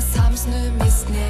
Samsnö misne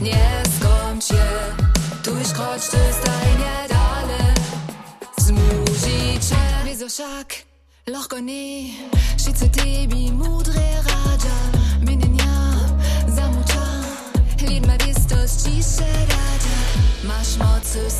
nie skąd się Tuś choć ty staj niedale Zmusi cię Wieso szak, loch go nie Szyce tebi mudre radza Mienienia, zamucza. Liebma wiestos cisze radza Masz mocy w